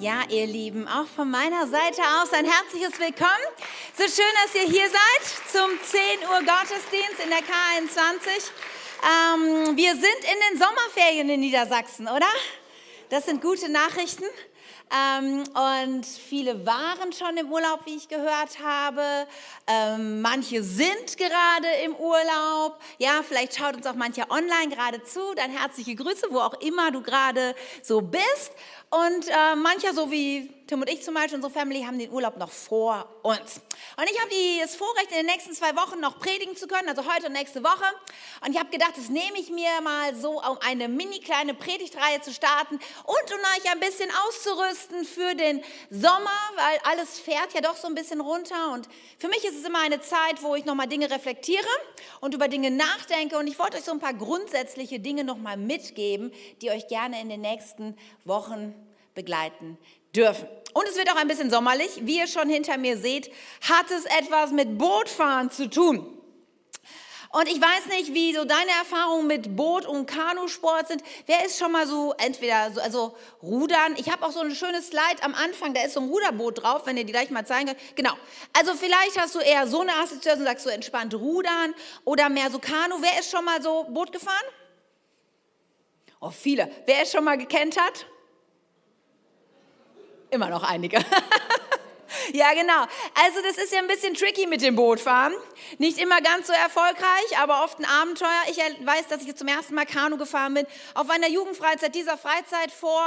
Ja, ihr Lieben, auch von meiner Seite aus ein herzliches Willkommen. So schön, dass ihr hier seid zum 10 Uhr Gottesdienst in der K21. Ähm, wir sind in den Sommerferien in Niedersachsen, oder? Das sind gute Nachrichten. Ähm, und viele waren schon im Urlaub, wie ich gehört habe. Ähm, manche sind gerade im Urlaub. Ja, vielleicht schaut uns auch mancher online gerade zu. Dann herzliche Grüße, wo auch immer du gerade so bist. Und äh, mancher, so wie Tim und ich zum Beispiel, unsere Family, haben den Urlaub noch vor uns. Und ich habe das Vorrecht, in den nächsten zwei Wochen noch predigen zu können, also heute und nächste Woche. Und ich habe gedacht, das nehme ich mir mal so, um eine mini kleine Predigtreihe zu starten und um euch ein bisschen auszurüsten für den Sommer, weil alles fährt ja doch so ein bisschen runter. Und für mich ist es immer eine Zeit, wo ich nochmal Dinge reflektiere und über Dinge nachdenke. Und ich wollte euch so ein paar grundsätzliche Dinge nochmal mitgeben, die euch gerne in den nächsten Wochen begleiten dürfen. Und es wird auch ein bisschen sommerlich. Wie ihr schon hinter mir seht, hat es etwas mit Bootfahren zu tun. Und ich weiß nicht, wie so deine Erfahrungen mit Boot- und Kanusport sind. Wer ist schon mal so entweder so, also Rudern? Ich habe auch so ein schönes Slide am Anfang, da ist so ein Ruderboot drauf, wenn ihr die gleich mal zeigen könnt. Genau. Also vielleicht hast du eher so eine Assoziation und sagst so entspannt Rudern oder mehr so Kanu. Wer ist schon mal so Boot gefahren? Oh, viele. Wer ist schon mal gekentert? Immer noch einige. ja, genau. Also das ist ja ein bisschen tricky mit dem Bootfahren. Nicht immer ganz so erfolgreich, aber oft ein Abenteuer. Ich weiß, dass ich zum ersten Mal Kanu gefahren bin. Auf einer Jugendfreizeit dieser Freizeit vor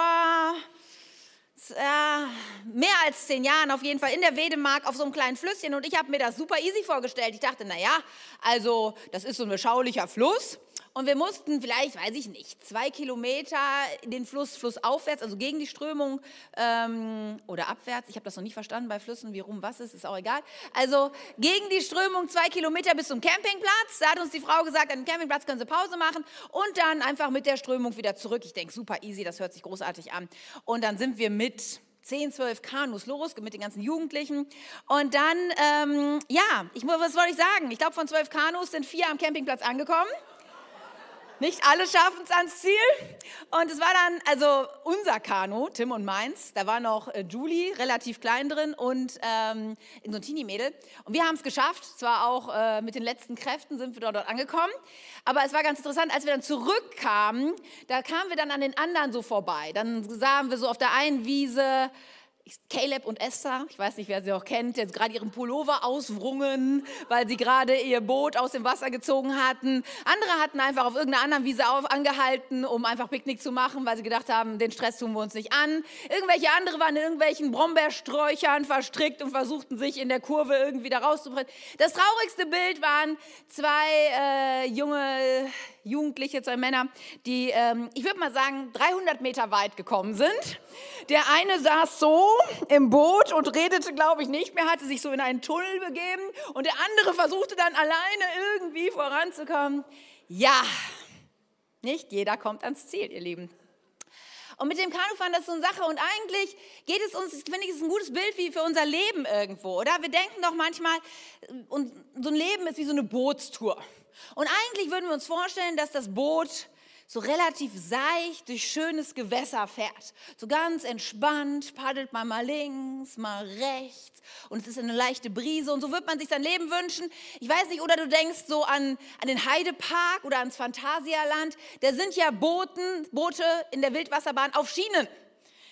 mehr als zehn Jahren auf jeden Fall in der Wedemark auf so einem kleinen Flüsschen und ich habe mir das super easy vorgestellt. Ich dachte, naja, also das ist so ein beschaulicher Fluss und wir mussten vielleicht, weiß ich nicht, zwei Kilometer den Fluss flussaufwärts, also gegen die Strömung ähm, oder abwärts. Ich habe das noch nicht verstanden bei Flüssen, wie rum was ist, ist auch egal. Also gegen die Strömung zwei Kilometer bis zum Campingplatz. Da hat uns die Frau gesagt, an dem Campingplatz können Sie Pause machen und dann einfach mit der Strömung wieder zurück. Ich denke, super easy, das hört sich großartig an. Und dann sind wir mit 10, 12 Kanus los mit den ganzen Jugendlichen. Und dann, ähm, ja, ich, was wollte ich sagen? Ich glaube, von 12 Kanus sind vier am Campingplatz angekommen. Nicht alle schaffen es ans Ziel. Und es war dann, also unser Kanu, Tim und meins, da war noch äh, Julie, relativ klein drin und ähm, so ein Teenie-Mädel. Und wir haben es geschafft, zwar auch äh, mit den letzten Kräften sind wir dort, dort angekommen, aber es war ganz interessant, als wir dann zurückkamen, da kamen wir dann an den anderen so vorbei. Dann sahen wir so auf der einen Wiese Caleb und Esther, ich weiß nicht, wer sie auch kennt, jetzt gerade ihren Pullover auswrungen, weil sie gerade ihr Boot aus dem Wasser gezogen hatten. Andere hatten einfach auf irgendeiner anderen Wiese auf, angehalten, um einfach Picknick zu machen, weil sie gedacht haben, den Stress tun wir uns nicht an. Irgendwelche andere waren in irgendwelchen Brombeersträuchern verstrickt und versuchten sich in der Kurve irgendwie da rauszubrechen. Das traurigste Bild waren zwei äh, junge Jugendliche, zwei Männer, die, ähm, ich würde mal sagen, 300 Meter weit gekommen sind. Der eine saß so im Boot und redete, glaube ich, nicht mehr, hatte sich so in einen Tunnel begeben und der andere versuchte dann alleine irgendwie voranzukommen. Ja, nicht jeder kommt ans Ziel, ihr Lieben. Und mit dem Kanufahren, das ist so eine Sache. Und eigentlich geht es uns, finde ich, ist ein gutes Bild wie für unser Leben irgendwo, oder? Wir denken doch manchmal, so ein Leben ist wie so eine Bootstour. Und eigentlich würden wir uns vorstellen, dass das Boot so relativ seicht durch schönes Gewässer fährt. So ganz entspannt, paddelt man mal links, mal rechts und es ist eine leichte Brise und so wird man sich sein Leben wünschen. Ich weiß nicht, oder du denkst so an, an den Heidepark oder ans Phantasialand. Da sind ja Booten, Boote in der Wildwasserbahn auf Schienen.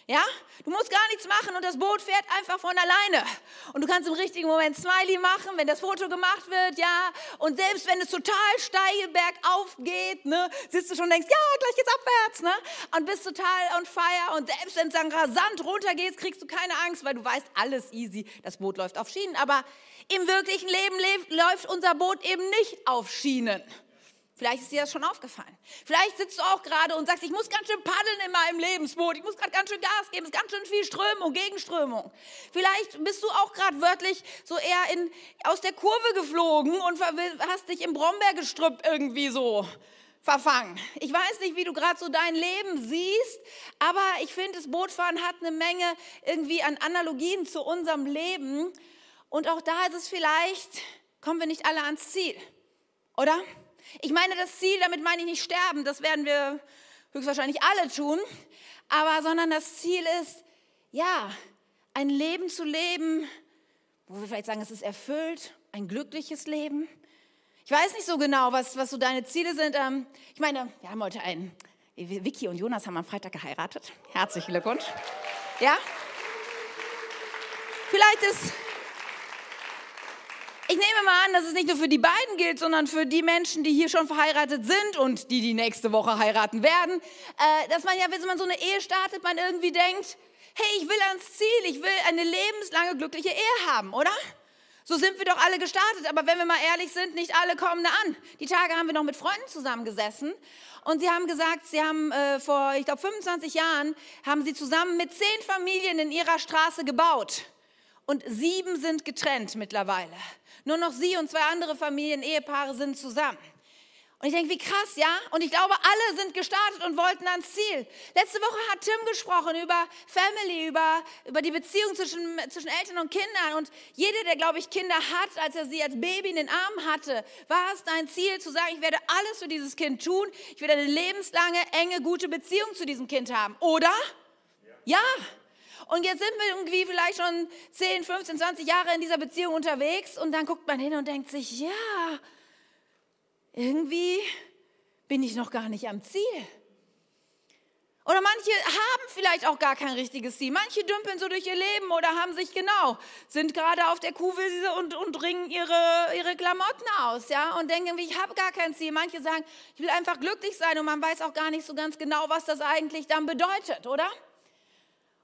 Ja, du musst gar nichts machen und das Boot fährt einfach von alleine. Und du kannst im richtigen Moment Smiley machen, wenn das Foto gemacht wird, ja. Und selbst wenn es total steil bergauf geht, ne, sitzt du schon und denkst, ja, gleich geht's abwärts, ne? Und bist total on fire. Und selbst wenn es dann rasant runtergeht, kriegst du keine Angst, weil du weißt, alles easy. Das Boot läuft auf Schienen. Aber im wirklichen Leben läuft unser Boot eben nicht auf Schienen. Vielleicht ist dir das schon aufgefallen. Vielleicht sitzt du auch gerade und sagst, ich muss ganz schön paddeln in meinem Lebensboot. Ich muss gerade ganz schön Gas geben. Es ist ganz schön viel Strömung, Gegenströmung. Vielleicht bist du auch gerade wörtlich so eher in, aus der Kurve geflogen und hast dich im Brombeergestrüpp irgendwie so verfangen. Ich weiß nicht, wie du gerade so dein Leben siehst, aber ich finde, das Bootfahren hat eine Menge irgendwie an Analogien zu unserem Leben. Und auch da ist es vielleicht, kommen wir nicht alle ans Ziel, oder? Ich meine das Ziel, damit meine ich nicht sterben, das werden wir höchstwahrscheinlich alle tun, aber sondern das Ziel ist, ja, ein Leben zu leben, wo wir vielleicht sagen, es ist erfüllt, ein glückliches Leben. Ich weiß nicht so genau, was, was so deine Ziele sind. Ähm, ich meine, wir haben heute einen, Vicky und Jonas haben am Freitag geheiratet. Herzlichen Glückwunsch. Ja? Vielleicht ist, ich nehme mal an, dass es nicht nur für die beiden gilt, sondern für die Menschen, die hier schon verheiratet sind und die, die nächste Woche heiraten werden, äh, dass man ja, wenn man so eine Ehe startet, man irgendwie denkt, hey, ich will ans Ziel, ich will eine lebenslange glückliche Ehe haben, oder? So sind wir doch alle gestartet, aber wenn wir mal ehrlich sind, nicht alle kommen da an. Die Tage haben wir noch mit Freunden zusammengesessen und sie haben gesagt, sie haben äh, vor, ich glaube, 25 Jahren, haben sie zusammen mit zehn Familien in ihrer Straße gebaut. Und sieben sind getrennt mittlerweile. Nur noch sie und zwei andere Familien, Ehepaare sind zusammen. Und ich denke, wie krass, ja? Und ich glaube, alle sind gestartet und wollten ans Ziel. Letzte Woche hat Tim gesprochen über Family, über, über die Beziehung zwischen, zwischen Eltern und Kindern. Und jeder, der, glaube ich, Kinder hat, als er sie als Baby in den Armen hatte, war es dein Ziel zu sagen, ich werde alles für dieses Kind tun. Ich werde eine lebenslange, enge, gute Beziehung zu diesem Kind haben. Oder? ja. ja. Und jetzt sind wir irgendwie vielleicht schon 10, 15, 20 Jahre in dieser Beziehung unterwegs und dann guckt man hin und denkt sich, ja, irgendwie bin ich noch gar nicht am Ziel. Oder manche haben vielleicht auch gar kein richtiges Ziel. Manche dümpeln so durch ihr Leben oder haben sich genau, sind gerade auf der Kuhwiese und, und ringen ihre, ihre Klamotten aus, ja, und denken, ich habe gar kein Ziel. Manche sagen, ich will einfach glücklich sein und man weiß auch gar nicht so ganz genau, was das eigentlich dann bedeutet, oder?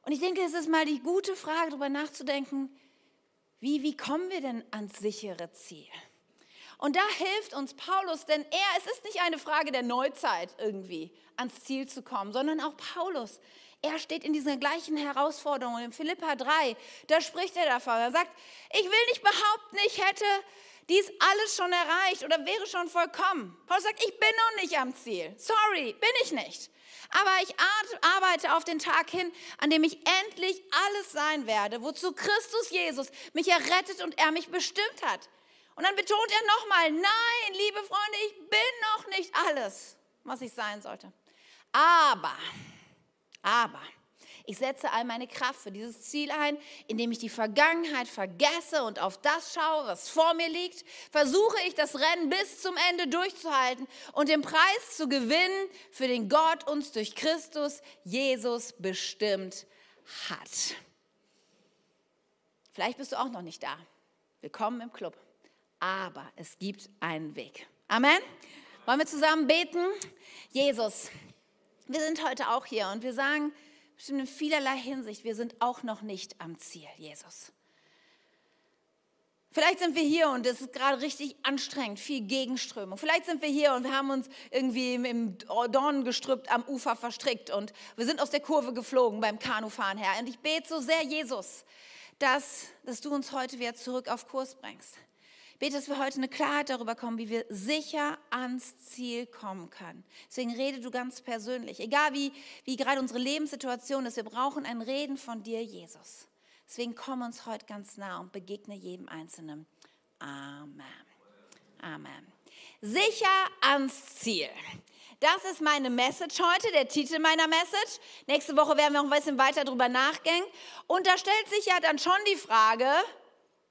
Und ich denke, es ist mal die gute Frage, darüber nachzudenken, wie, wie kommen wir denn ans sichere Ziel? Und da hilft uns Paulus, denn er, es ist nicht eine Frage der Neuzeit irgendwie ans Ziel zu kommen, sondern auch Paulus. Er steht in dieser gleichen Herausforderung. In Philippa 3, da spricht er davon. Er sagt, ich will nicht behaupten, ich hätte dies alles schon erreicht oder wäre schon vollkommen. Paulus sagt, ich bin noch nicht am Ziel. Sorry, bin ich nicht. Aber ich arbeite auf den Tag hin, an dem ich endlich alles sein werde, wozu Christus Jesus mich errettet und er mich bestimmt hat. Und dann betont er nochmal, nein, liebe Freunde, ich bin noch nicht alles, was ich sein sollte. Aber, aber, ich setze all meine Kraft für dieses Ziel ein, indem ich die Vergangenheit vergesse und auf das schaue, was vor mir liegt. Versuche ich das Rennen bis zum Ende durchzuhalten und den Preis zu gewinnen, für den Gott uns durch Christus Jesus bestimmt hat. Vielleicht bist du auch noch nicht da. Willkommen im Club aber es gibt einen Weg. Amen. Wollen wir zusammen beten? Jesus, wir sind heute auch hier und wir sagen bestimmt in vielerlei Hinsicht, wir sind auch noch nicht am Ziel, Jesus. Vielleicht sind wir hier und es ist gerade richtig anstrengend, viel Gegenströmung. Vielleicht sind wir hier und wir haben uns irgendwie im Dornengestrüpp am Ufer verstrickt und wir sind aus der Kurve geflogen beim Kanufahren her. Und ich bete so sehr, Jesus, dass, dass du uns heute wieder zurück auf Kurs bringst bete, dass wir heute eine Klarheit darüber kommen, wie wir sicher ans Ziel kommen können. Deswegen rede du ganz persönlich. Egal wie, wie gerade unsere Lebenssituation ist, wir brauchen ein Reden von dir, Jesus. Deswegen komm uns heute ganz nah und begegne jedem Einzelnen. Amen. Amen. Sicher ans Ziel. Das ist meine Message heute, der Titel meiner Message. Nächste Woche werden wir noch ein bisschen weiter darüber nachdenken. Und da stellt sich ja dann schon die Frage,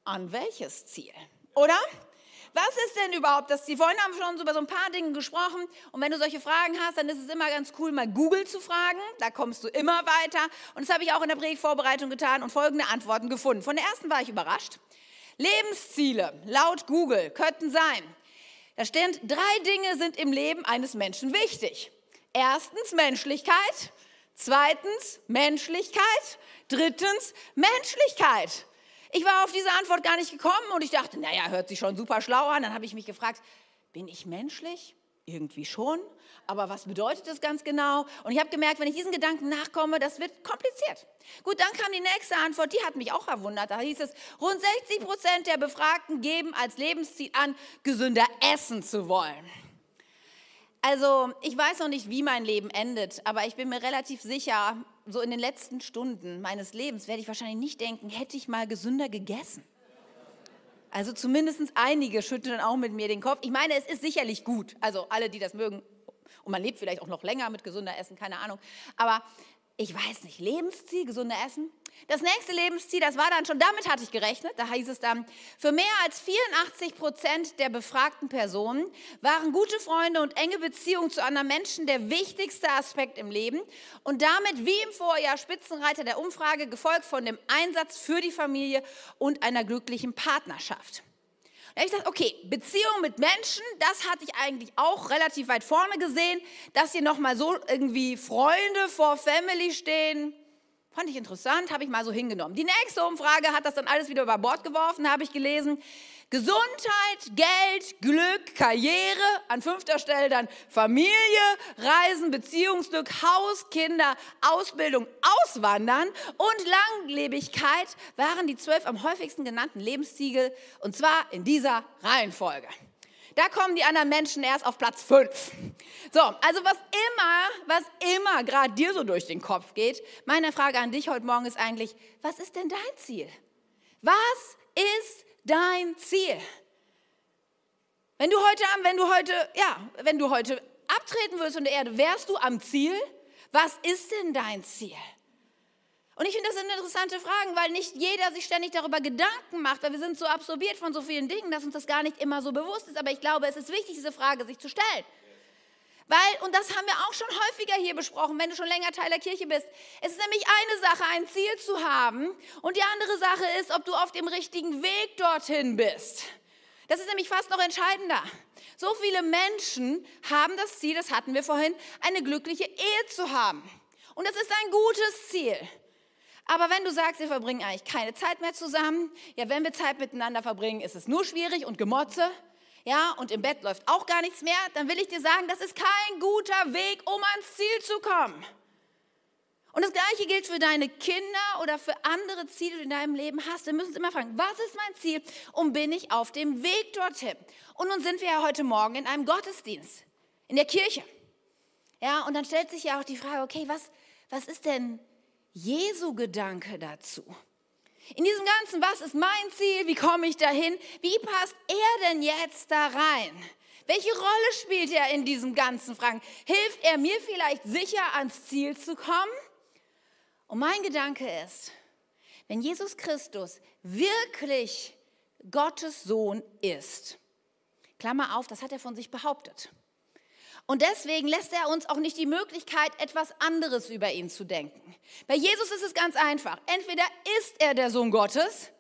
an welches Ziel? Oder? Was ist denn überhaupt das Ziel? Vorhin haben wir schon über so ein paar Dinge gesprochen. Und wenn du solche Fragen hast, dann ist es immer ganz cool, mal Google zu fragen. Da kommst du immer weiter. Und das habe ich auch in der Predigtvorbereitung getan und folgende Antworten gefunden. Von der ersten war ich überrascht. Lebensziele laut Google könnten sein. Da steht, drei Dinge sind im Leben eines Menschen wichtig. Erstens Menschlichkeit. Zweitens Menschlichkeit. Drittens Menschlichkeit. Ich war auf diese Antwort gar nicht gekommen und ich dachte, naja, hört sich schon super schlau an. Dann habe ich mich gefragt, bin ich menschlich? Irgendwie schon. Aber was bedeutet das ganz genau? Und ich habe gemerkt, wenn ich diesen Gedanken nachkomme, das wird kompliziert. Gut, dann kam die nächste Antwort, die hat mich auch verwundert. Da hieß es, rund 60 Prozent der Befragten geben als Lebensziel an, gesünder essen zu wollen. Also ich weiß noch nicht, wie mein Leben endet, aber ich bin mir relativ sicher, so in den letzten Stunden meines Lebens werde ich wahrscheinlich nicht denken, hätte ich mal gesünder gegessen. Also zumindest einige schütteln auch mit mir den Kopf. Ich meine, es ist sicherlich gut. Also alle, die das mögen. Und man lebt vielleicht auch noch länger mit gesünder Essen, keine Ahnung. Aber ich weiß nicht, Lebensziel, gesunde Essen. Das nächste Lebensziel, das war dann schon, damit hatte ich gerechnet, da hieß es dann, für mehr als 84 Prozent der befragten Personen waren gute Freunde und enge Beziehungen zu anderen Menschen der wichtigste Aspekt im Leben und damit wie im Vorjahr Spitzenreiter der Umfrage, gefolgt von dem Einsatz für die Familie und einer glücklichen Partnerschaft. Da ich gesagt, okay, Beziehung mit Menschen, das hatte ich eigentlich auch relativ weit vorne gesehen, dass hier nochmal so irgendwie Freunde vor Family stehen. Fand ich interessant, habe ich mal so hingenommen. Die nächste Umfrage hat das dann alles wieder über Bord geworfen, habe ich gelesen. Gesundheit, Geld, Glück, Karriere, an fünfter Stelle dann Familie, Reisen, Beziehungsglück, Haus, Kinder, Ausbildung, Auswandern und Langlebigkeit waren die zwölf am häufigsten genannten Lebensziegel und zwar in dieser Reihenfolge. Da kommen die anderen Menschen erst auf Platz fünf. So, also was immer, was immer gerade dir so durch den Kopf geht, meine Frage an dich heute Morgen ist eigentlich, was ist denn dein Ziel? Was ist dein Ziel. Wenn du heute, wenn du heute, ja, wenn du heute abtreten würdest von der Erde, wärst du am Ziel? Was ist denn dein Ziel? Und ich finde, das sind interessante Fragen, weil nicht jeder sich ständig darüber Gedanken macht, weil wir sind so absorbiert von so vielen Dingen, dass uns das gar nicht immer so bewusst ist. Aber ich glaube, es ist wichtig, diese Frage sich zu stellen. Weil, und das haben wir auch schon häufiger hier besprochen, wenn du schon länger Teil der Kirche bist. Es ist nämlich eine Sache, ein Ziel zu haben und die andere Sache ist, ob du auf dem richtigen Weg dorthin bist. Das ist nämlich fast noch entscheidender. So viele Menschen haben das Ziel, das hatten wir vorhin, eine glückliche Ehe zu haben. Und das ist ein gutes Ziel. Aber wenn du sagst, wir verbringen eigentlich keine Zeit mehr zusammen, ja, wenn wir Zeit miteinander verbringen, ist es nur schwierig und Gemotze, ja, und im Bett läuft auch gar nichts mehr, dann will ich dir sagen, das ist kein guter Weg, um ans Ziel zu kommen. Und das Gleiche gilt für deine Kinder oder für andere Ziele, die du in deinem Leben hast. Wir müssen uns immer fragen, was ist mein Ziel und bin ich auf dem Weg dorthin? Und nun sind wir ja heute Morgen in einem Gottesdienst, in der Kirche. Ja, und dann stellt sich ja auch die Frage, okay, was, was ist denn Jesu Gedanke dazu? In diesem Ganzen, was ist mein Ziel? Wie komme ich dahin? Wie passt er denn jetzt da rein? Welche Rolle spielt er in diesem ganzen Fragen? Hilft er mir vielleicht sicher ans Ziel zu kommen? Und mein Gedanke ist, wenn Jesus Christus wirklich Gottes Sohn ist, Klammer auf, das hat er von sich behauptet. Und deswegen lässt er uns auch nicht die Möglichkeit, etwas anderes über ihn zu denken. Bei Jesus ist es ganz einfach. Entweder ist er der Sohn Gottes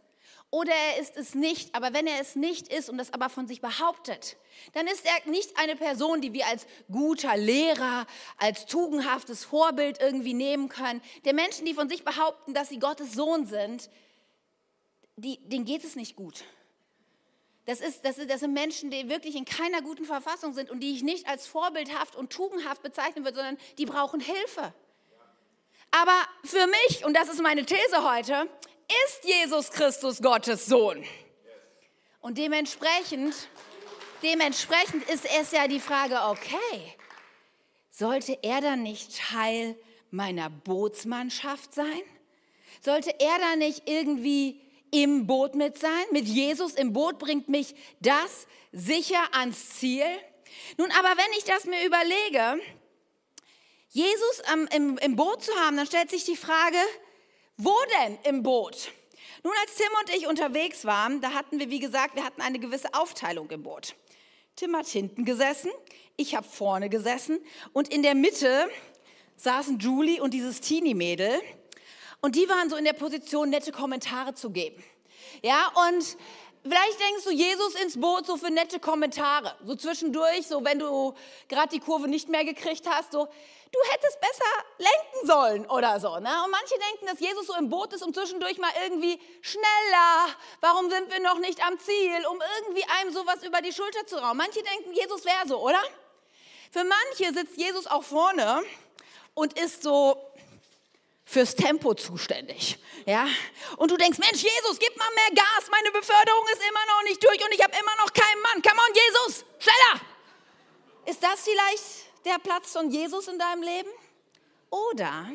oder er ist es nicht. Aber wenn er es nicht ist und das aber von sich behauptet, dann ist er nicht eine Person, die wir als guter Lehrer, als tugendhaftes Vorbild irgendwie nehmen können. Der Menschen, die von sich behaupten, dass sie Gottes Sohn sind, die, denen geht es nicht gut. Das, ist, das, ist, das sind Menschen, die wirklich in keiner guten Verfassung sind und die ich nicht als vorbildhaft und tugendhaft bezeichnen würde, sondern die brauchen Hilfe. Aber für mich, und das ist meine These heute, ist Jesus Christus Gottes Sohn. Und dementsprechend, dementsprechend ist es ja die Frage, okay, sollte er dann nicht Teil meiner Bootsmannschaft sein? Sollte er dann nicht irgendwie im Boot mit sein. Mit Jesus im Boot bringt mich das sicher ans Ziel. Nun, aber wenn ich das mir überlege, Jesus ähm, im, im Boot zu haben, dann stellt sich die Frage, wo denn im Boot? Nun, als Tim und ich unterwegs waren, da hatten wir, wie gesagt, wir hatten eine gewisse Aufteilung im Boot. Tim hat hinten gesessen, ich habe vorne gesessen und in der Mitte saßen Julie und dieses Teenie-Mädel. Und die waren so in der Position, nette Kommentare zu geben. Ja, und vielleicht denkst du Jesus ins Boot so für nette Kommentare. So zwischendurch, so wenn du gerade die Kurve nicht mehr gekriegt hast, so, du hättest besser lenken sollen oder so. Ne? Und manche denken, dass Jesus so im Boot ist, um zwischendurch mal irgendwie schneller, warum sind wir noch nicht am Ziel, um irgendwie einem sowas über die Schulter zu rauben. Manche denken, Jesus wäre so, oder? Für manche sitzt Jesus auch vorne und ist so fürs Tempo zuständig. Ja? Und du denkst, Mensch, Jesus, gib mal mehr Gas, meine Beförderung ist immer noch nicht durch und ich habe immer noch keinen Mann. Come on, Jesus, schneller! Ist das vielleicht der Platz von Jesus in deinem Leben? Oder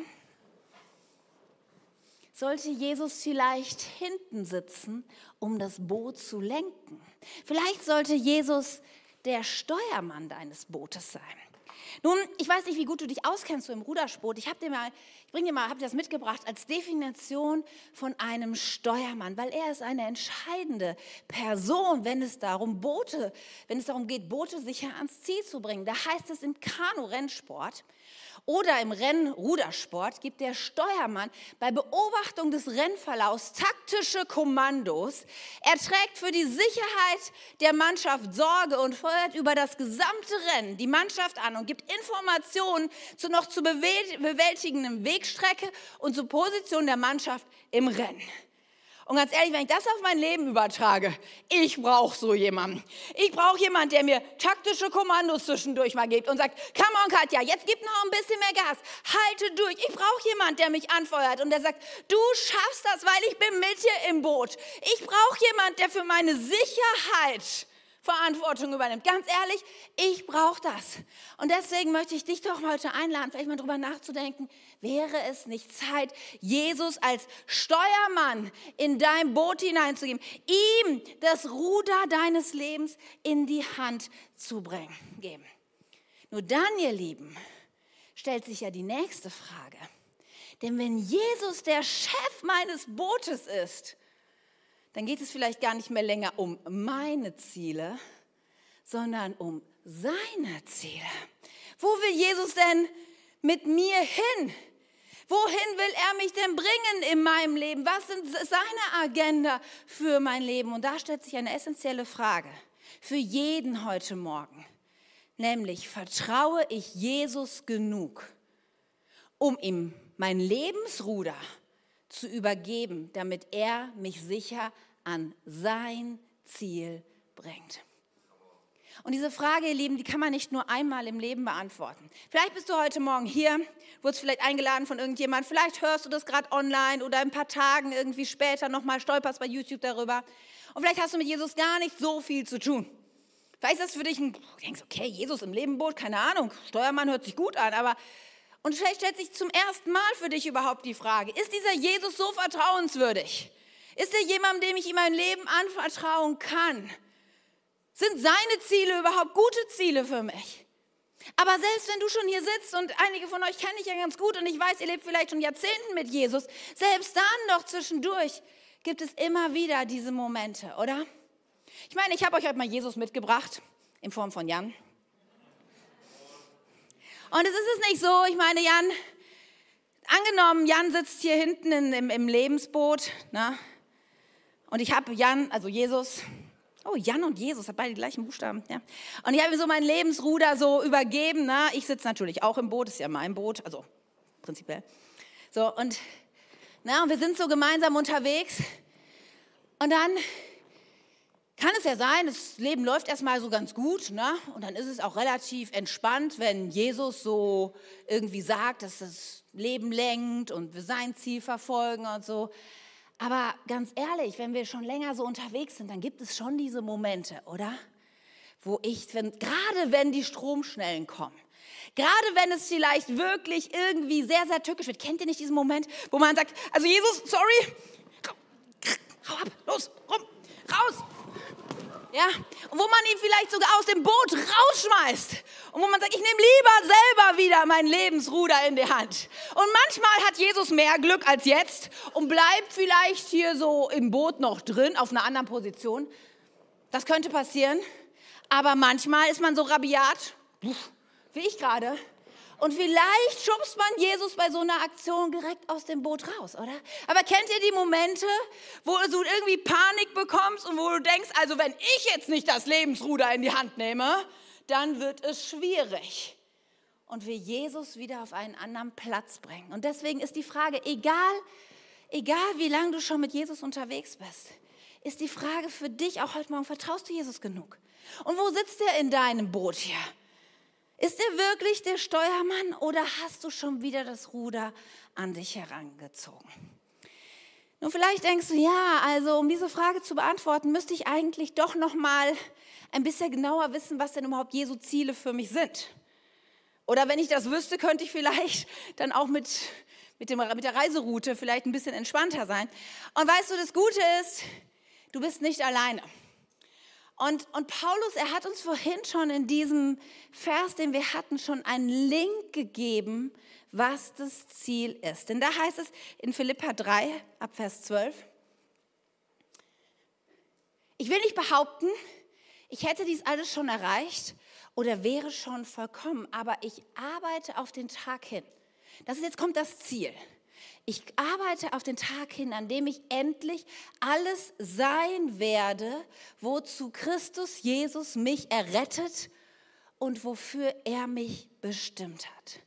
sollte Jesus vielleicht hinten sitzen, um das Boot zu lenken? Vielleicht sollte Jesus der Steuermann deines Bootes sein. Nun, ich weiß nicht, wie gut du dich auskennst so im Rudersport. Ich habe dir mal, ich bringe dir mal, habe das mitgebracht als Definition von einem Steuermann, weil er ist eine entscheidende Person, wenn es darum Boote, wenn es darum geht, Boote sicher ans Ziel zu bringen. Da heißt es im Kanu-Rennsport, oder im Rennrudersport gibt der Steuermann bei Beobachtung des Rennverlaufs taktische Kommandos. Er trägt für die Sicherheit der Mannschaft Sorge und feuert über das gesamte Rennen die Mannschaft an und gibt Informationen zu noch zu bewältigenden Wegstrecke und zur Position der Mannschaft im Rennen. Und ganz ehrlich, wenn ich das auf mein Leben übertrage, ich brauche so jemanden. Ich brauche jemanden, der mir taktische Kommandos zwischendurch mal gibt und sagt, come on Katja, jetzt gib noch ein bisschen mehr Gas, halte durch. Ich brauche jemanden, der mich anfeuert und der sagt, du schaffst das, weil ich bin mit dir im Boot. Ich brauche jemanden, der für meine Sicherheit Verantwortung übernimmt. Ganz ehrlich, ich brauche das. Und deswegen möchte ich dich doch heute einladen, vielleicht mal drüber nachzudenken, wäre es nicht Zeit, Jesus als Steuermann in dein Boot hineinzugeben, ihm das Ruder deines Lebens in die Hand zu bringen, geben. Nur dann, ihr Lieben, stellt sich ja die nächste Frage. Denn wenn Jesus der Chef meines Bootes ist, dann geht es vielleicht gar nicht mehr länger um meine Ziele, sondern um seine Ziele. Wo will Jesus denn mit mir hin? Wohin will er mich denn bringen in meinem Leben? Was ist seine Agenda für mein Leben? Und da stellt sich eine essentielle Frage für jeden heute Morgen. Nämlich, vertraue ich Jesus genug, um ihm mein Lebensruder zu übergeben, damit er mich sicher an sein Ziel bringt. Und diese Frage, ihr Lieben, die kann man nicht nur einmal im Leben beantworten. Vielleicht bist du heute Morgen hier, wurdest vielleicht eingeladen von irgendjemand, vielleicht hörst du das gerade online oder ein paar Tagen irgendwie später nochmal stolperst bei YouTube darüber. Und vielleicht hast du mit Jesus gar nicht so viel zu tun. Vielleicht ist das für dich ein, du denkst, okay, Jesus im Lebenboot, keine Ahnung, Steuermann hört sich gut an, aber und vielleicht stellt sich zum ersten Mal für dich überhaupt die Frage, ist dieser Jesus so vertrauenswürdig? Ist er jemand, dem ich ihm mein Leben anvertrauen kann? Sind seine Ziele überhaupt gute Ziele für mich? Aber selbst wenn du schon hier sitzt und einige von euch kenne ich ja ganz gut und ich weiß, ihr lebt vielleicht schon Jahrzehnten mit Jesus, selbst dann noch zwischendurch gibt es immer wieder diese Momente, oder? Ich meine, ich habe euch heute mal Jesus mitgebracht in Form von Jan. Und es ist es nicht so, ich meine, Jan, angenommen, Jan sitzt hier hinten in, im, im, Lebensboot, ne? und ich habe Jan, also Jesus, oh, Jan und Jesus, hat beide die gleichen Buchstaben, ja. Und ich habe ihm so mein Lebensruder so übergeben, ne? ich sitze natürlich auch im Boot, ist ja mein Boot, also prinzipiell. So, und, na, und wir sind so gemeinsam unterwegs, und dann kann es ja sein, das Leben läuft erstmal so ganz gut, ne? und dann ist es auch relativ entspannt, wenn Jesus so irgendwie sagt, dass das Leben lenkt und wir sein Ziel verfolgen und so. Aber ganz ehrlich, wenn wir schon länger so unterwegs sind, dann gibt es schon diese Momente, oder? Wo ich, wenn, gerade wenn die Stromschnellen kommen, gerade wenn es vielleicht wirklich irgendwie sehr, sehr tückisch wird, kennt ihr nicht diesen Moment, wo man sagt, also Jesus, sorry, hau ab, los, rum, raus, ja, und wo man ihn vielleicht sogar aus dem Boot rausschmeißt und wo man sagt, ich nehme lieber selber wieder mein Lebensruder in die Hand. Und manchmal hat Jesus mehr Glück als jetzt und bleibt vielleicht hier so im Boot noch drin auf einer anderen Position. Das könnte passieren, aber manchmal ist man so rabiat, wie ich gerade, und vielleicht schubst man Jesus bei so einer Aktion direkt aus dem Boot raus, oder? Aber kennt ihr die Momente, wo du irgendwie Panik bekommst und wo du denkst, also wenn ich jetzt nicht das Lebensruder in die Hand nehme, dann wird es schwierig. Und wir Jesus wieder auf einen anderen Platz bringen. Und deswegen ist die Frage, egal, egal wie lange du schon mit Jesus unterwegs bist, ist die Frage für dich auch heute Morgen, vertraust du Jesus genug? Und wo sitzt er in deinem Boot hier? Ist er wirklich der Steuermann oder hast du schon wieder das Ruder an dich herangezogen? Nun, vielleicht denkst du, ja, also um diese Frage zu beantworten, müsste ich eigentlich doch noch mal ein bisschen genauer wissen, was denn überhaupt Jesu Ziele für mich sind. Oder wenn ich das wüsste, könnte ich vielleicht dann auch mit, mit, dem, mit der Reiseroute vielleicht ein bisschen entspannter sein. Und weißt du, das Gute ist, du bist nicht alleine. Und, und Paulus, er hat uns vorhin schon in diesem Vers, den wir hatten, schon einen Link gegeben, was das Ziel ist. Denn da heißt es in Philippa 3 ab Vers 12, ich will nicht behaupten, ich hätte dies alles schon erreicht oder wäre schon vollkommen, aber ich arbeite auf den Tag hin. Das ist, jetzt kommt das Ziel. Ich arbeite auf den Tag hin, an dem ich endlich alles sein werde, wozu Christus Jesus mich errettet und wofür er mich bestimmt hat.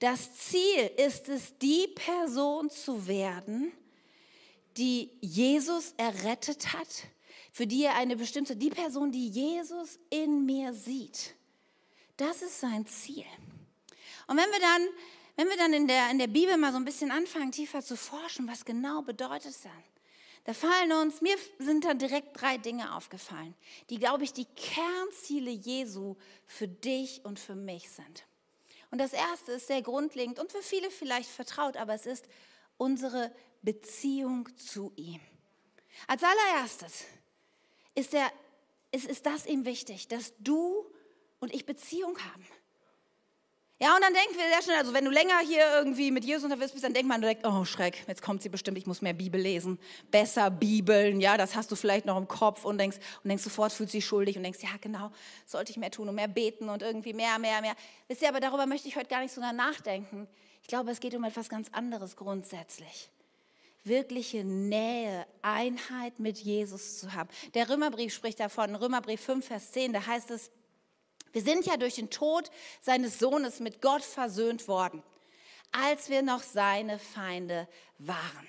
Das Ziel ist es, die Person zu werden, die Jesus errettet hat, für die er eine bestimmte, die Person, die Jesus in mir sieht. Das ist sein Ziel. Und wenn wir dann, wenn wir dann in der, in der Bibel mal so ein bisschen anfangen, tiefer zu forschen, was genau bedeutet es dann? Da fallen uns, mir sind dann direkt drei Dinge aufgefallen, die, glaube ich, die Kernziele Jesu für dich und für mich sind. Und das erste ist sehr grundlegend und für viele vielleicht vertraut, aber es ist unsere Beziehung zu ihm. Als allererstes ist, der, ist, ist das ihm wichtig, dass du und ich Beziehung haben. Ja, und dann denken wir sehr schnell, also wenn du länger hier irgendwie mit Jesus unterwegs bist, dann denkt man direkt, oh Schreck, jetzt kommt sie bestimmt, ich muss mehr Bibel lesen, besser Bibeln, ja, das hast du vielleicht noch im Kopf und denkst, und denkst sofort, fühlst dich schuldig und denkst, ja genau, sollte ich mehr tun und mehr beten und irgendwie mehr, mehr, mehr. Wisst ihr, aber darüber möchte ich heute gar nicht so nachdenken. Ich glaube, es geht um etwas ganz anderes grundsätzlich wirkliche Nähe, Einheit mit Jesus zu haben. Der Römerbrief spricht davon, Römerbrief 5, Vers 10, da heißt es, wir sind ja durch den Tod seines Sohnes mit Gott versöhnt worden, als wir noch seine Feinde waren.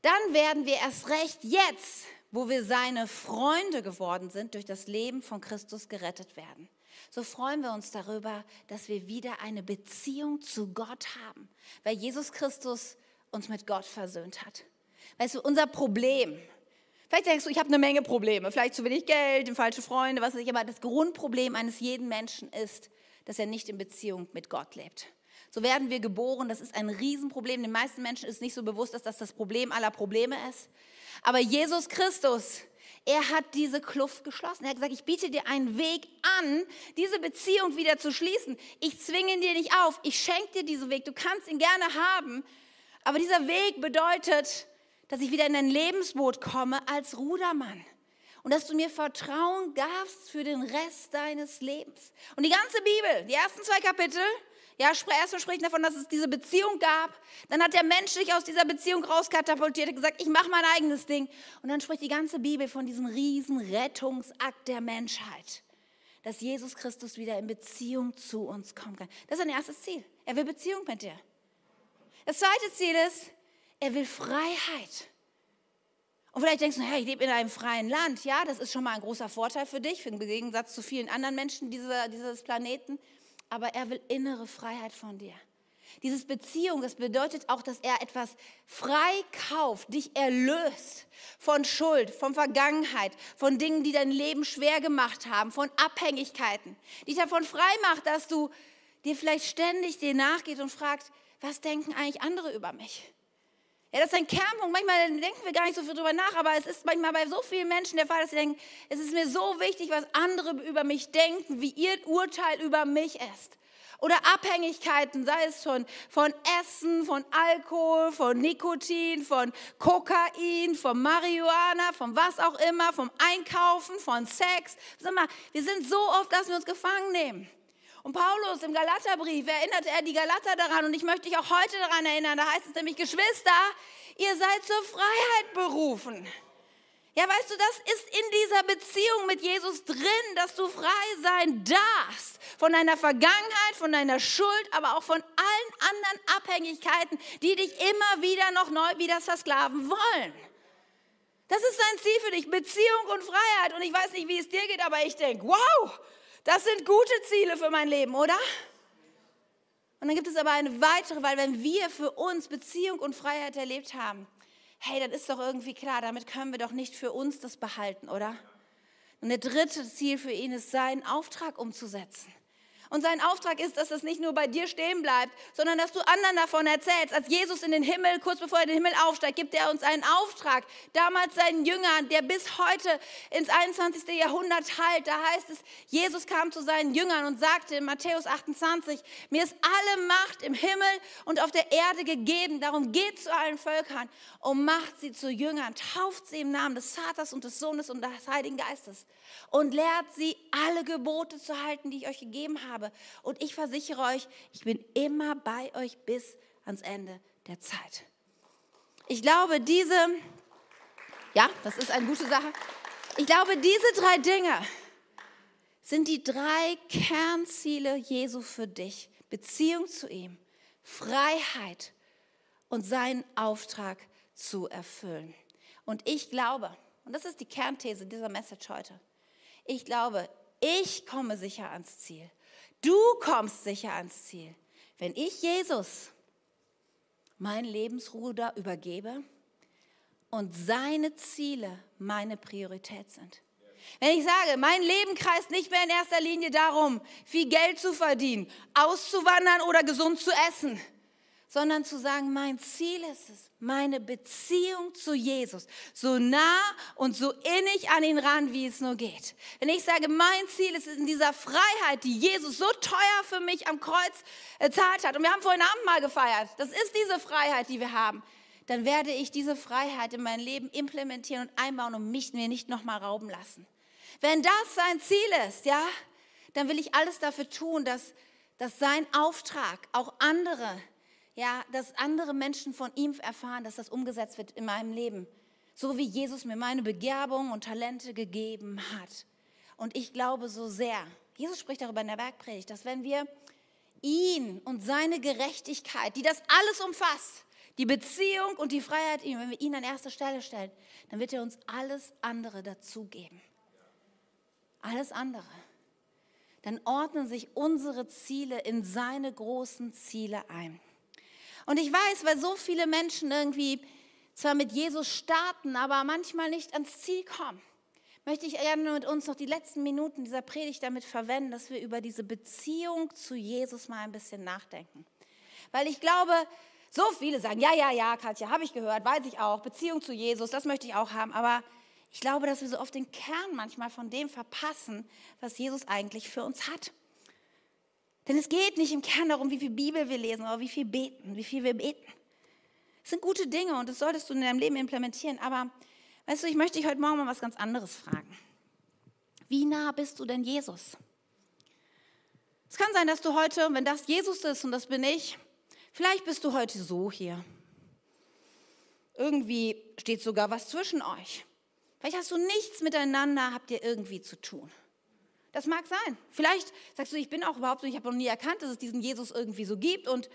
Dann werden wir erst recht jetzt, wo wir seine Freunde geworden sind, durch das Leben von Christus gerettet werden. So freuen wir uns darüber, dass wir wieder eine Beziehung zu Gott haben, weil Jesus Christus uns mit Gott versöhnt hat. Weißt du, unser Problem, Vielleicht denkst du, ich habe eine Menge Probleme, vielleicht zu wenig Geld, falsche Freunde, was weiß ich, aber das Grundproblem eines jeden Menschen ist, dass er nicht in Beziehung mit Gott lebt. So werden wir geboren, das ist ein Riesenproblem. Den meisten Menschen ist nicht so bewusst, dass das das Problem aller Probleme ist. Aber Jesus Christus, er hat diese Kluft geschlossen. Er hat gesagt, ich biete dir einen Weg an, diese Beziehung wieder zu schließen. Ich zwinge ihn dir nicht auf, ich schenke dir diesen Weg, du kannst ihn gerne haben. Aber dieser Weg bedeutet, dass ich wieder in dein Lebensboot komme als Rudermann. Und dass du mir Vertrauen gabst für den Rest deines Lebens. Und die ganze Bibel, die ersten zwei Kapitel, ja, erstmal spricht davon, dass es diese Beziehung gab. Dann hat der Mensch sich aus dieser Beziehung rauskatapultiert und gesagt, ich mache mein eigenes Ding. Und dann spricht die ganze Bibel von diesem riesen Rettungsakt der Menschheit. Dass Jesus Christus wieder in Beziehung zu uns kommen kann. Das ist ein erstes Ziel. Er will Beziehung mit dir. Das zweite Ziel ist, er will Freiheit. Und vielleicht denkst du, hey, ich lebe in einem freien Land. Ja, das ist schon mal ein großer Vorteil für dich, im Gegensatz zu vielen anderen Menschen dieser, dieses Planeten. Aber er will innere Freiheit von dir. Dieses Beziehung, das bedeutet auch, dass er etwas frei kauft, dich erlöst von Schuld, von Vergangenheit, von Dingen, die dein Leben schwer gemacht haben, von Abhängigkeiten. Dich davon frei macht, dass du dir vielleicht ständig dir nachgeht und fragst, was denken eigentlich andere über mich? Ja, das ist ein Kernpunkt. Manchmal denken wir gar nicht so viel drüber nach, aber es ist manchmal bei so vielen Menschen der Fall, dass sie denken, es ist mir so wichtig, was andere über mich denken, wie ihr Urteil über mich ist. Oder Abhängigkeiten, sei es schon von Essen, von Alkohol, von Nikotin, von Kokain, von Marihuana, von was auch immer, vom Einkaufen, von Sex. Sag mal, wir sind so oft, dass wir uns gefangen nehmen. Und Paulus im Galaterbrief erinnerte er die Galater daran und ich möchte dich auch heute daran erinnern. Da heißt es nämlich, Geschwister, ihr seid zur Freiheit berufen. Ja, weißt du, das ist in dieser Beziehung mit Jesus drin, dass du frei sein darfst von deiner Vergangenheit, von deiner Schuld, aber auch von allen anderen Abhängigkeiten, die dich immer wieder noch neu wieder versklaven wollen. Das ist sein Ziel für dich, Beziehung und Freiheit. Und ich weiß nicht, wie es dir geht, aber ich denke, wow, das sind gute Ziele für mein Leben, oder? Und dann gibt es aber eine weitere, weil wenn wir für uns Beziehung und Freiheit erlebt haben, hey, dann ist doch irgendwie klar, damit können wir doch nicht für uns das behalten, oder? Und der dritte Ziel für ihn ist, seinen Auftrag umzusetzen. Und sein Auftrag ist, dass das nicht nur bei dir stehen bleibt, sondern dass du anderen davon erzählst. Als Jesus in den Himmel, kurz bevor er in den Himmel aufsteigt, gibt er uns einen Auftrag. Damals seinen Jüngern, der bis heute ins 21. Jahrhundert heilt. Da heißt es, Jesus kam zu seinen Jüngern und sagte in Matthäus 28, mir ist alle Macht im Himmel und auf der Erde gegeben. Darum geht zu allen Völkern und macht sie zu Jüngern. Tauft sie im Namen des Vaters und des Sohnes und des Heiligen Geistes und lehrt sie alle Gebote zu halten, die ich euch gegeben habe. Und ich versichere euch, ich bin immer bei euch bis ans Ende der Zeit. Ich glaube, diese, ja, das ist eine gute Sache. Ich glaube, diese drei Dinge sind die drei Kernziele Jesu für dich. Beziehung zu ihm, Freiheit und seinen Auftrag zu erfüllen. Und ich glaube, und das ist die Kernthese dieser Message heute, ich glaube, ich komme sicher ans Ziel. Du kommst sicher ans Ziel. Wenn ich Jesus mein Lebensruder übergebe und seine Ziele meine Priorität sind. Wenn ich sage, mein Leben kreist nicht mehr in erster Linie darum, viel Geld zu verdienen, auszuwandern oder gesund zu essen, sondern zu sagen, mein Ziel ist es, meine Beziehung zu Jesus so nah und so innig an ihn ran, wie es nur geht. Wenn ich sage, mein Ziel ist es in dieser Freiheit, die Jesus so teuer für mich am Kreuz erzahlt hat, und wir haben vorhin Abendmahl gefeiert, das ist diese Freiheit, die wir haben, dann werde ich diese Freiheit in mein Leben implementieren und einbauen und mich mir nicht nochmal rauben lassen. Wenn das sein Ziel ist, ja, dann will ich alles dafür tun, dass, dass sein Auftrag auch andere ja, dass andere Menschen von ihm erfahren, dass das umgesetzt wird in meinem Leben. So wie Jesus mir meine Begabung und Talente gegeben hat. Und ich glaube so sehr, Jesus spricht darüber in der Bergpredigt, dass wenn wir ihn und seine Gerechtigkeit, die das alles umfasst, die Beziehung und die Freiheit wenn wir ihn an erste Stelle stellen, dann wird er uns alles andere dazugeben. Alles andere. Dann ordnen sich unsere Ziele in seine großen Ziele ein. Und ich weiß, weil so viele Menschen irgendwie zwar mit Jesus starten, aber manchmal nicht ans Ziel kommen, möchte ich gerne mit uns noch die letzten Minuten dieser Predigt damit verwenden, dass wir über diese Beziehung zu Jesus mal ein bisschen nachdenken. Weil ich glaube, so viele sagen, ja, ja, ja, Katja, habe ich gehört, weiß ich auch, Beziehung zu Jesus, das möchte ich auch haben, aber ich glaube, dass wir so oft den Kern manchmal von dem verpassen, was Jesus eigentlich für uns hat. Denn es geht nicht im Kern darum, wie viel Bibel wir lesen oder wie viel beten, wie viel wir beten. Es sind gute Dinge und das solltest du in deinem Leben implementieren. Aber weißt du, ich möchte dich heute Morgen mal was ganz anderes fragen. Wie nah bist du denn Jesus? Es kann sein, dass du heute, wenn das Jesus ist und das bin ich, vielleicht bist du heute so hier. Irgendwie steht sogar was zwischen euch. Vielleicht hast du nichts miteinander, habt ihr irgendwie zu tun. Das mag sein. Vielleicht sagst du, ich bin auch überhaupt nicht, ich habe noch nie erkannt, dass es diesen Jesus irgendwie so gibt und,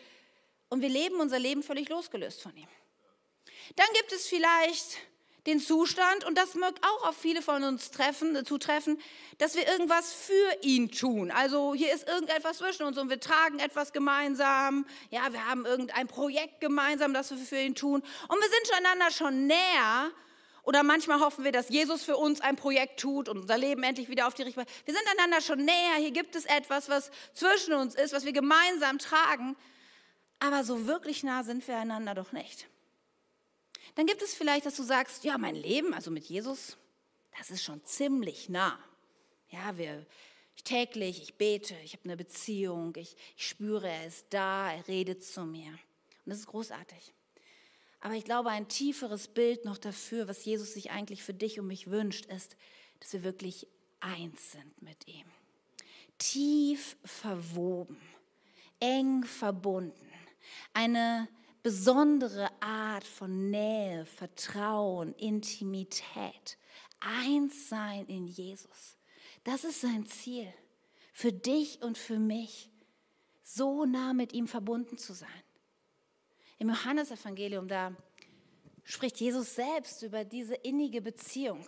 und wir leben unser Leben völlig losgelöst von ihm. Dann gibt es vielleicht den Zustand, und das mag auch auf viele von uns treffen, zutreffen, dass wir irgendwas für ihn tun. Also hier ist irgendetwas zwischen uns und wir tragen etwas gemeinsam. Ja, wir haben irgendein Projekt gemeinsam, das wir für ihn tun. Und wir sind einander schon näher oder manchmal hoffen wir, dass Jesus für uns ein Projekt tut und unser Leben endlich wieder auf die Richtung. Wir sind einander schon näher. Hier gibt es etwas, was zwischen uns ist, was wir gemeinsam tragen. Aber so wirklich nah sind wir einander doch nicht. Dann gibt es vielleicht, dass du sagst, ja, mein Leben, also mit Jesus, das ist schon ziemlich nah. Ja, wir, ich täglich, ich bete, ich habe eine Beziehung, ich, ich spüre, er ist da, er redet zu mir. Und das ist großartig. Aber ich glaube, ein tieferes Bild noch dafür, was Jesus sich eigentlich für dich und mich wünscht, ist, dass wir wirklich eins sind mit ihm. Tief verwoben, eng verbunden. Eine besondere Art von Nähe, Vertrauen, Intimität. Eins sein in Jesus. Das ist sein Ziel. Für dich und für mich. So nah mit ihm verbunden zu sein. Im Johannesevangelium, da spricht Jesus selbst über diese innige Beziehung.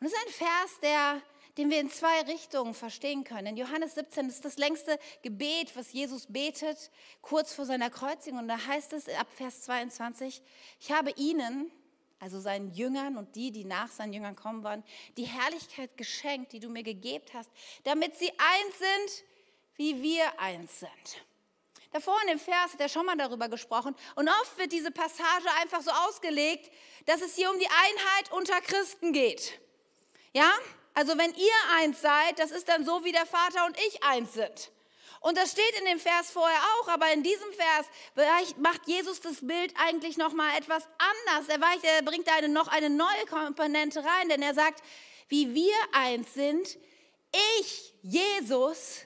Und es ist ein Vers, der, den wir in zwei Richtungen verstehen können. In Johannes 17 ist das längste Gebet, was Jesus betet, kurz vor seiner Kreuzigung. Und da heißt es ab Vers 22, ich habe ihnen, also seinen Jüngern und die, die nach seinen Jüngern kommen wollen, die Herrlichkeit geschenkt, die du mir gegeben hast, damit sie eins sind, wie wir eins sind. Davor in dem Vers hat er schon mal darüber gesprochen. Und oft wird diese Passage einfach so ausgelegt, dass es hier um die Einheit unter Christen geht. Ja? Also wenn ihr eins seid, das ist dann so, wie der Vater und ich eins sind. Und das steht in dem Vers vorher auch, aber in diesem Vers macht Jesus das Bild eigentlich noch mal etwas anders. Er, weicht, er bringt eine, noch eine neue Komponente rein, denn er sagt, wie wir eins sind, ich, Jesus,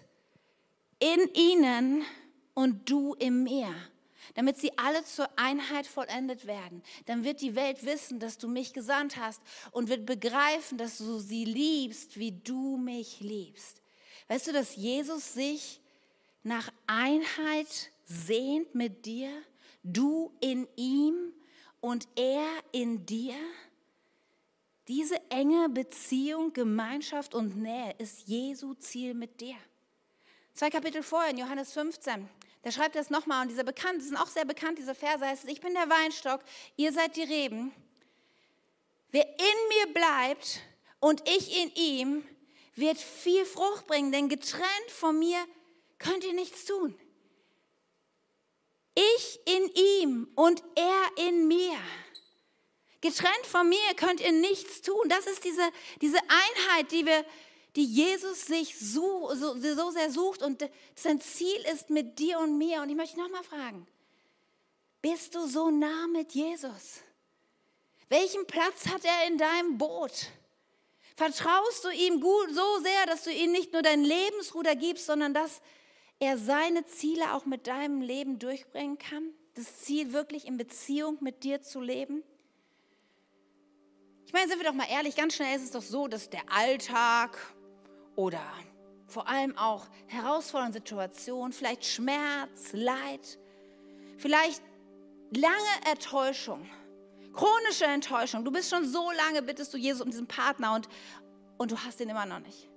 in ihnen und du im Meer, damit sie alle zur Einheit vollendet werden. Dann wird die Welt wissen, dass du mich gesandt hast und wird begreifen, dass du sie liebst, wie du mich liebst. Weißt du, dass Jesus sich nach Einheit sehnt mit dir, du in ihm und er in dir? Diese enge Beziehung, Gemeinschaft und Nähe ist Jesu Ziel mit dir. Zwei Kapitel vorher, in Johannes 15, da schreibt er es nochmal und diese bekannt, sind auch sehr bekannt, diese Verse heißt es, ich bin der Weinstock, ihr seid die Reben. Wer in mir bleibt und ich in ihm, wird viel Frucht bringen, denn getrennt von mir könnt ihr nichts tun. Ich in ihm und er in mir. Getrennt von mir könnt ihr nichts tun. Das ist diese, diese Einheit, die, wir, die Jesus sich so, so, so sehr sucht und sein Ziel ist mit dir und mir. Und ich möchte noch mal fragen, bist du so nah mit Jesus? Welchen Platz hat er in deinem Boot? Vertraust du ihm gut so sehr, dass du ihm nicht nur dein Lebensruder gibst, sondern dass er seine Ziele auch mit deinem Leben durchbringen kann? Das Ziel wirklich in Beziehung mit dir zu leben? Ich meine, sind wir doch mal ehrlich, ganz schnell ist es doch so, dass der Alltag oder vor allem auch herausfordernde Situationen, vielleicht Schmerz, Leid, vielleicht lange Enttäuschung, chronische Enttäuschung. Du bist schon so lange, bittest du Jesus um diesen Partner und, und du hast ihn immer noch nicht.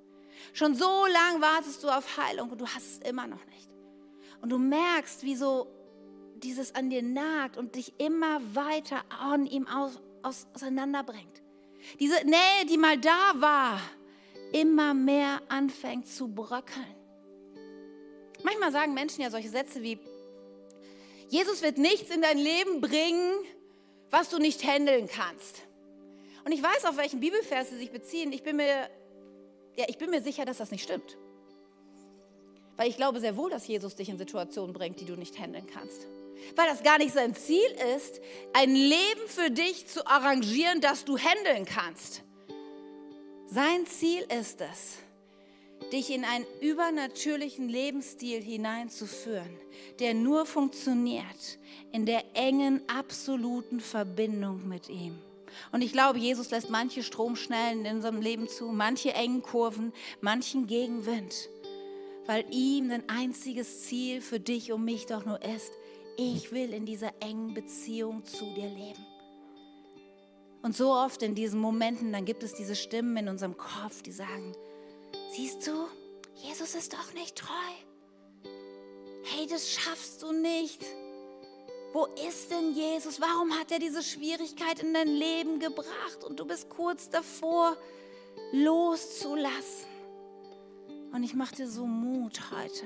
Schon so lange wartest du auf Heilung und du hast es immer noch nicht. Und du merkst, wie so dieses an dir nagt und dich immer weiter an ihm aus, aus, auseinanderbringt. Diese Nähe, die mal da war, immer mehr anfängt zu bröckeln. Manchmal sagen Menschen ja solche Sätze wie, Jesus wird nichts in dein Leben bringen, was du nicht handeln kannst. Und ich weiß, auf welchen Bibelvers sie sich beziehen. Ich bin mir ja, ich bin mir sicher, dass das nicht stimmt. Weil ich glaube sehr wohl, dass Jesus dich in Situationen bringt, die du nicht handeln kannst. Weil das gar nicht sein Ziel ist, ein Leben für dich zu arrangieren, das du handeln kannst. Sein Ziel ist es, dich in einen übernatürlichen Lebensstil hineinzuführen, der nur funktioniert in der engen, absoluten Verbindung mit ihm. Und ich glaube, Jesus lässt manche Stromschnellen in unserem Leben zu, manche engen Kurven, manchen Gegenwind, weil ihm ein einziges Ziel für dich und mich doch nur ist, ich will in dieser engen Beziehung zu dir leben. Und so oft in diesen Momenten, dann gibt es diese Stimmen in unserem Kopf, die sagen, siehst du, Jesus ist doch nicht treu. Hey, das schaffst du nicht. Wo ist denn Jesus? Warum hat er diese Schwierigkeit in dein Leben gebracht und du bist kurz davor, loszulassen? Und ich mache dir so Mut heute.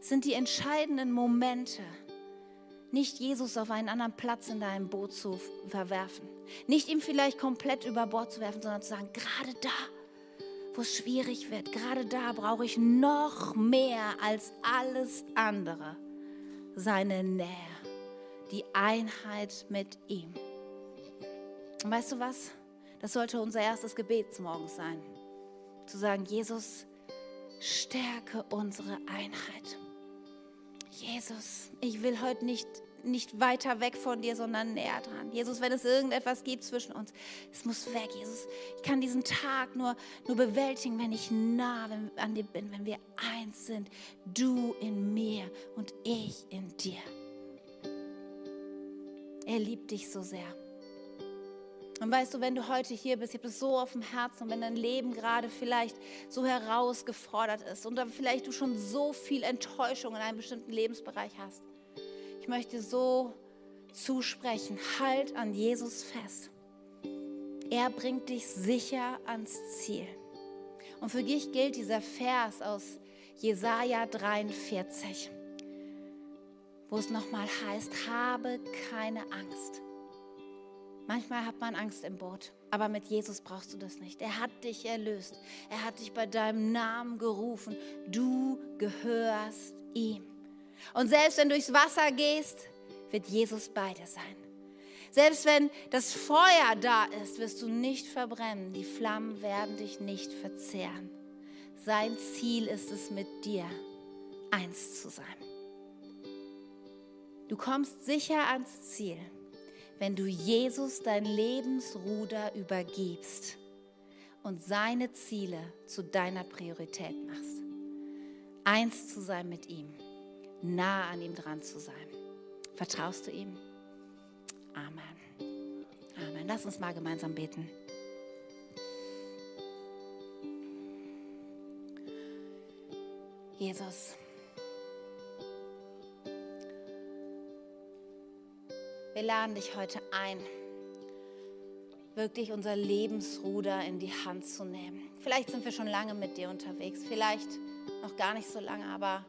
Es sind die entscheidenden Momente, nicht Jesus auf einen anderen Platz in deinem Boot zu verwerfen, nicht ihm vielleicht komplett über Bord zu werfen, sondern zu sagen, gerade da, wo es schwierig wird, gerade da brauche ich noch mehr als alles andere seine Nähe die Einheit mit ihm. Und weißt du was? Das sollte unser erstes Gebet morgens sein. Zu sagen, Jesus, stärke unsere Einheit. Jesus, ich will heute nicht, nicht weiter weg von dir, sondern näher dran. Jesus, wenn es irgendetwas gibt zwischen uns, es muss weg. Jesus, ich kann diesen Tag nur, nur bewältigen, wenn ich nah an dir bin, wenn wir eins sind. Du in mir und ich in dir. Er liebt dich so sehr. Und weißt du, wenn du heute hier bist, ich habe es so auf dem Herzen, und wenn dein Leben gerade vielleicht so herausgefordert ist und dann vielleicht du schon so viel Enttäuschung in einem bestimmten Lebensbereich hast, ich möchte so zusprechen, halt an Jesus fest. Er bringt dich sicher ans Ziel. Und für dich gilt dieser Vers aus Jesaja 43, wo es nochmal heißt: Habe keine Angst. Manchmal hat man Angst im Boot, aber mit Jesus brauchst du das nicht. Er hat dich erlöst. Er hat dich bei deinem Namen gerufen. Du gehörst ihm. Und selbst wenn du durchs Wasser gehst, wird Jesus bei dir sein. Selbst wenn das Feuer da ist, wirst du nicht verbrennen. Die Flammen werden dich nicht verzehren. Sein Ziel ist es, mit dir eins zu sein. Du kommst sicher ans Ziel, wenn du Jesus dein Lebensruder übergibst und seine Ziele zu deiner Priorität machst. Eins zu sein mit ihm, nah an ihm dran zu sein. Vertraust du ihm? Amen. Amen. Lass uns mal gemeinsam beten. Jesus. Wir laden dich heute ein, wirklich unser Lebensruder in die Hand zu nehmen. Vielleicht sind wir schon lange mit dir unterwegs, vielleicht noch gar nicht so lange, aber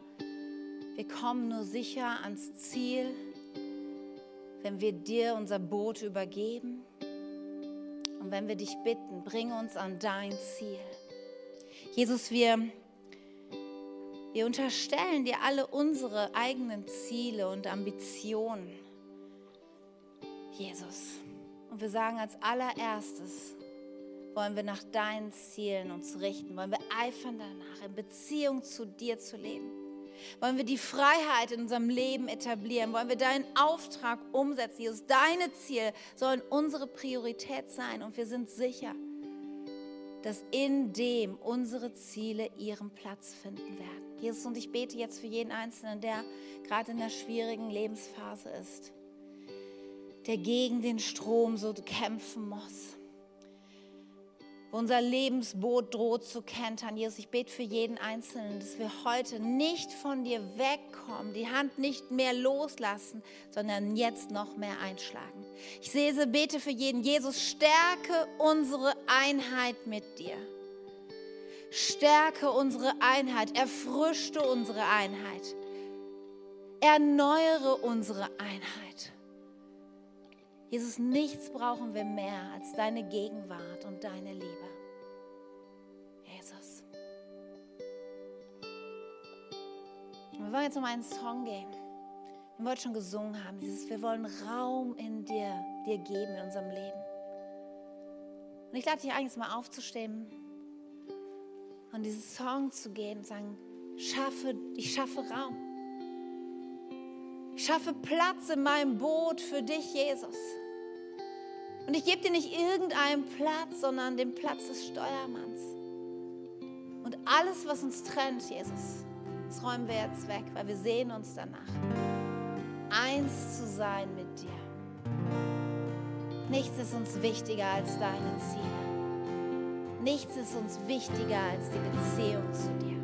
wir kommen nur sicher ans Ziel, wenn wir dir unser Boot übergeben und wenn wir dich bitten, bring uns an dein Ziel. Jesus, wir, wir unterstellen dir alle unsere eigenen Ziele und Ambitionen. Jesus. Und wir sagen als allererstes, wollen wir nach deinen Zielen uns richten, wollen wir eifern danach, in Beziehung zu dir zu leben. Wollen wir die Freiheit in unserem Leben etablieren? Wollen wir deinen Auftrag umsetzen? Jesus, deine Ziele sollen unsere Priorität sein und wir sind sicher, dass in dem unsere Ziele ihren Platz finden werden. Jesus, und ich bete jetzt für jeden Einzelnen, der gerade in einer schwierigen Lebensphase ist, der gegen den Strom so kämpfen muss unser Lebensboot droht zu kentern. Jesus, ich bete für jeden Einzelnen, dass wir heute nicht von dir wegkommen, die Hand nicht mehr loslassen, sondern jetzt noch mehr einschlagen. Ich sehe, bete für jeden. Jesus, stärke unsere Einheit mit dir. Stärke unsere Einheit, erfrischte unsere Einheit, erneuere unsere Einheit. Jesus, nichts brauchen wir mehr als deine Gegenwart und deine Liebe. Jesus. Wir wollen jetzt um einen Song gehen. Wir heute schon gesungen haben. Dieses, wir wollen Raum in dir, dir geben in unserem Leben. Und ich lade dich eigentlich mal aufzustehen und diesen Song zu gehen und sagen, schaffe, ich schaffe Raum. Ich schaffe Platz in meinem Boot für dich, Jesus. Und ich gebe dir nicht irgendeinen Platz, sondern den Platz des Steuermanns. Und alles, was uns trennt, Jesus, das räumen wir jetzt weg, weil wir sehen uns danach. Eins zu sein mit dir. Nichts ist uns wichtiger als deine Ziele. Nichts ist uns wichtiger als die Beziehung zu dir.